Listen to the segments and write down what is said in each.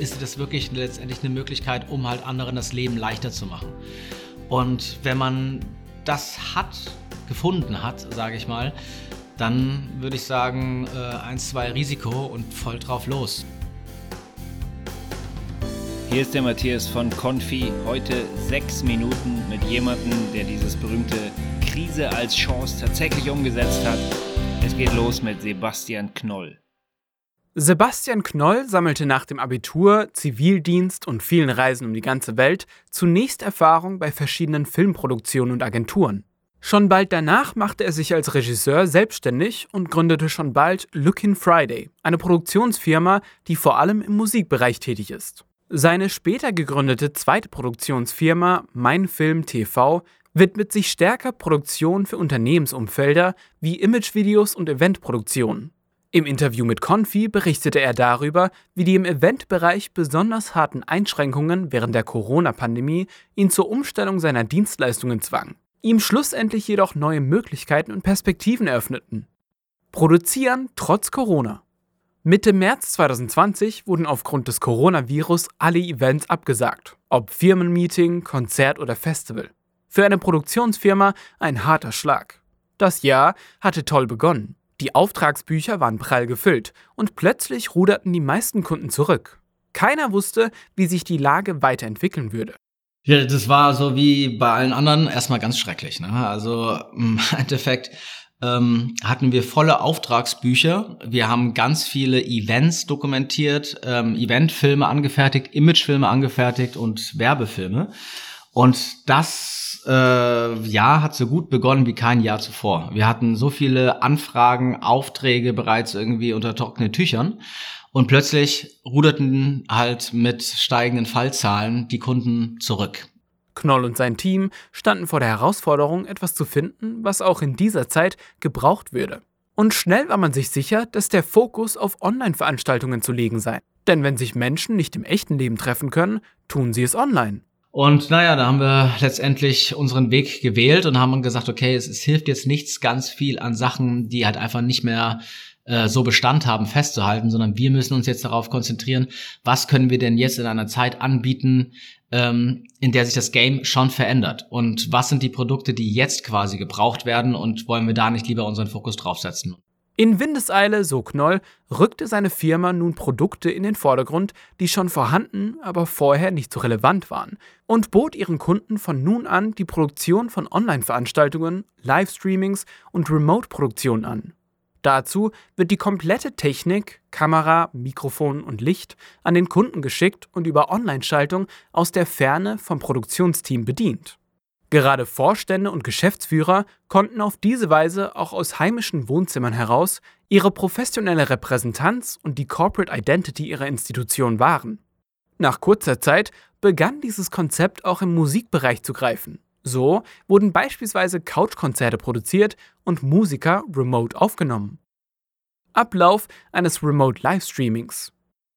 ist das wirklich letztendlich eine Möglichkeit, um halt anderen das Leben leichter zu machen. Und wenn man das hat, gefunden hat, sage ich mal, dann würde ich sagen, äh, 1, 2 Risiko und voll drauf los. Hier ist der Matthias von Confi. Heute sechs Minuten mit jemandem, der dieses berühmte Krise als Chance tatsächlich umgesetzt hat. Es geht los mit Sebastian Knoll. Sebastian Knoll sammelte nach dem Abitur, Zivildienst und vielen Reisen um die ganze Welt zunächst Erfahrung bei verschiedenen Filmproduktionen und Agenturen. Schon bald danach machte er sich als Regisseur selbstständig und gründete schon bald Lookin Friday, eine Produktionsfirma, die vor allem im Musikbereich tätig ist. Seine später gegründete zweite Produktionsfirma Mein Film TV widmet sich stärker Produktion für Unternehmensumfelder wie Imagevideos und Eventproduktionen. Im Interview mit Confi berichtete er darüber, wie die im Eventbereich besonders harten Einschränkungen während der Corona-Pandemie ihn zur Umstellung seiner Dienstleistungen zwangen, ihm schlussendlich jedoch neue Möglichkeiten und Perspektiven eröffneten. Produzieren trotz Corona. Mitte März 2020 wurden aufgrund des Coronavirus alle Events abgesagt, ob Firmenmeeting, Konzert oder Festival. Für eine Produktionsfirma ein harter Schlag. Das Jahr hatte toll begonnen. Die Auftragsbücher waren prall gefüllt und plötzlich ruderten die meisten Kunden zurück. Keiner wusste, wie sich die Lage weiterentwickeln würde. Ja, das war so wie bei allen anderen erstmal ganz schrecklich. Ne? Also im Endeffekt ähm, hatten wir volle Auftragsbücher. Wir haben ganz viele Events dokumentiert, ähm, Eventfilme angefertigt, Imagefilme angefertigt und Werbefilme. Und das äh, Jahr hat so gut begonnen wie kein Jahr zuvor. Wir hatten so viele Anfragen, Aufträge bereits irgendwie unter trockenen Tüchern. Und plötzlich ruderten halt mit steigenden Fallzahlen die Kunden zurück. Knoll und sein Team standen vor der Herausforderung, etwas zu finden, was auch in dieser Zeit gebraucht würde. Und schnell war man sich sicher, dass der Fokus auf Online-Veranstaltungen zu legen sei. Denn wenn sich Menschen nicht im echten Leben treffen können, tun sie es online. Und naja, da haben wir letztendlich unseren Weg gewählt und haben gesagt, okay, es, es hilft jetzt nichts ganz viel an Sachen, die halt einfach nicht mehr äh, so Bestand haben, festzuhalten, sondern wir müssen uns jetzt darauf konzentrieren, was können wir denn jetzt in einer Zeit anbieten, ähm, in der sich das Game schon verändert. Und was sind die Produkte, die jetzt quasi gebraucht werden und wollen wir da nicht lieber unseren Fokus draufsetzen? In Windeseile, so Knoll, rückte seine Firma nun Produkte in den Vordergrund, die schon vorhanden, aber vorher nicht so relevant waren, und bot ihren Kunden von nun an die Produktion von Online-Veranstaltungen, Livestreamings und Remote-Produktionen an. Dazu wird die komplette Technik, Kamera, Mikrofon und Licht an den Kunden geschickt und über Online-Schaltung aus der Ferne vom Produktionsteam bedient. Gerade Vorstände und Geschäftsführer konnten auf diese Weise auch aus heimischen Wohnzimmern heraus ihre professionelle Repräsentanz und die Corporate Identity ihrer Institution wahren. Nach kurzer Zeit begann dieses Konzept auch im Musikbereich zu greifen. So wurden beispielsweise Couchkonzerte produziert und Musiker remote aufgenommen. Ablauf eines Remote Livestreamings.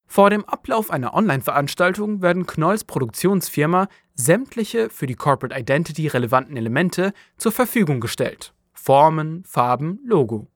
Vor dem Ablauf einer Online-Veranstaltung werden Knolls Produktionsfirma sämtliche für die Corporate Identity relevanten Elemente zur Verfügung gestellt. Formen, Farben, Logo.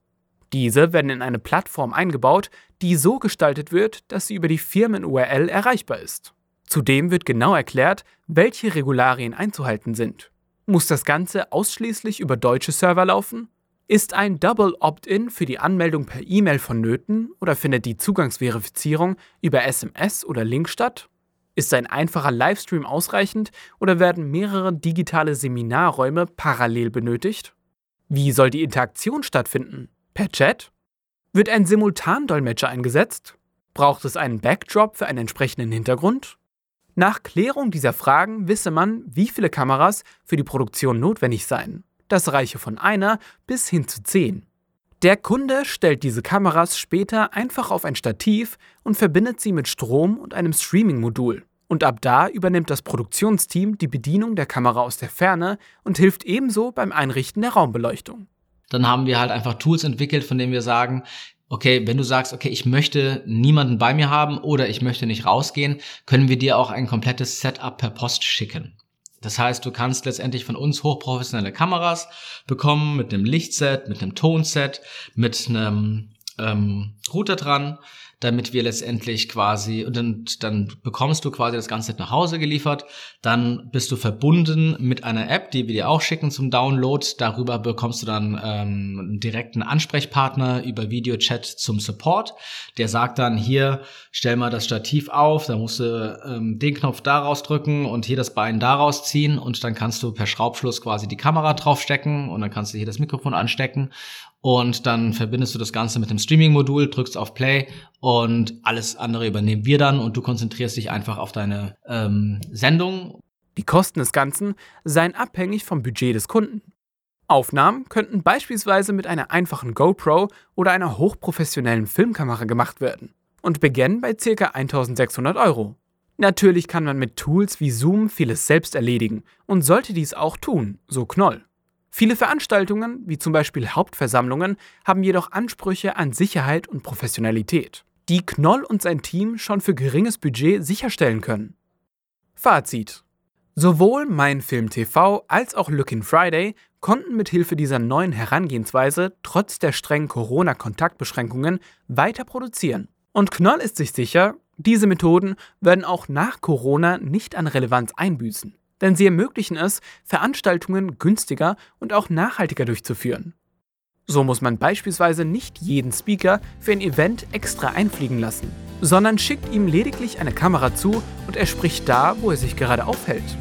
Diese werden in eine Plattform eingebaut, die so gestaltet wird, dass sie über die Firmen-URL erreichbar ist. Zudem wird genau erklärt, welche Regularien einzuhalten sind. Muss das Ganze ausschließlich über deutsche Server laufen? Ist ein Double Opt-in für die Anmeldung per E-Mail vonnöten oder findet die Zugangsverifizierung über SMS oder Link statt? Ist ein einfacher Livestream ausreichend oder werden mehrere digitale Seminarräume parallel benötigt? Wie soll die Interaktion stattfinden? Per Chat? Wird ein Simultandolmetscher eingesetzt? Braucht es einen Backdrop für einen entsprechenden Hintergrund? Nach Klärung dieser Fragen wisse man, wie viele Kameras für die Produktion notwendig seien. Das reiche von einer bis hin zu zehn. Der Kunde stellt diese Kameras später einfach auf ein Stativ und verbindet sie mit Strom und einem Streaming-Modul. Und ab da übernimmt das Produktionsteam die Bedienung der Kamera aus der Ferne und hilft ebenso beim Einrichten der Raumbeleuchtung. Dann haben wir halt einfach Tools entwickelt, von denen wir sagen, okay, wenn du sagst, okay, ich möchte niemanden bei mir haben oder ich möchte nicht rausgehen, können wir dir auch ein komplettes Setup per Post schicken. Das heißt, du kannst letztendlich von uns hochprofessionelle Kameras bekommen mit einem Lichtset, mit einem Tonset, mit einem ähm, Router dran. Damit wir letztendlich quasi, und dann, dann bekommst du quasi das Ganze nach Hause geliefert. Dann bist du verbunden mit einer App, die wir dir auch schicken zum Download. Darüber bekommst du dann ähm, einen direkten Ansprechpartner über Videochat zum Support. Der sagt dann, hier, stell mal das Stativ auf, da musst du ähm, den Knopf daraus drücken und hier das Bein daraus ziehen und dann kannst du per Schraubschluss quasi die Kamera draufstecken und dann kannst du hier das Mikrofon anstecken und dann verbindest du das Ganze mit dem Streaming-Modul, drückst auf Play alles andere übernehmen wir dann und du konzentrierst dich einfach auf deine ähm, Sendung. Die Kosten des Ganzen seien abhängig vom Budget des Kunden. Aufnahmen könnten beispielsweise mit einer einfachen GoPro oder einer hochprofessionellen Filmkamera gemacht werden und beginnen bei ca. 1600 Euro. Natürlich kann man mit Tools wie Zoom vieles selbst erledigen und sollte dies auch tun, so Knoll. Viele Veranstaltungen, wie zum Beispiel Hauptversammlungen, haben jedoch Ansprüche an Sicherheit und Professionalität, die Knoll und sein Team schon für geringes Budget sicherstellen können. Fazit. Sowohl Mein Film TV als auch Lookin Friday konnten mit Hilfe dieser neuen Herangehensweise trotz der strengen Corona-Kontaktbeschränkungen weiter produzieren. Und Knoll ist sich sicher, diese Methoden werden auch nach Corona nicht an Relevanz einbüßen denn sie ermöglichen es, Veranstaltungen günstiger und auch nachhaltiger durchzuführen. So muss man beispielsweise nicht jeden Speaker für ein Event extra einfliegen lassen, sondern schickt ihm lediglich eine Kamera zu und er spricht da, wo er sich gerade aufhält.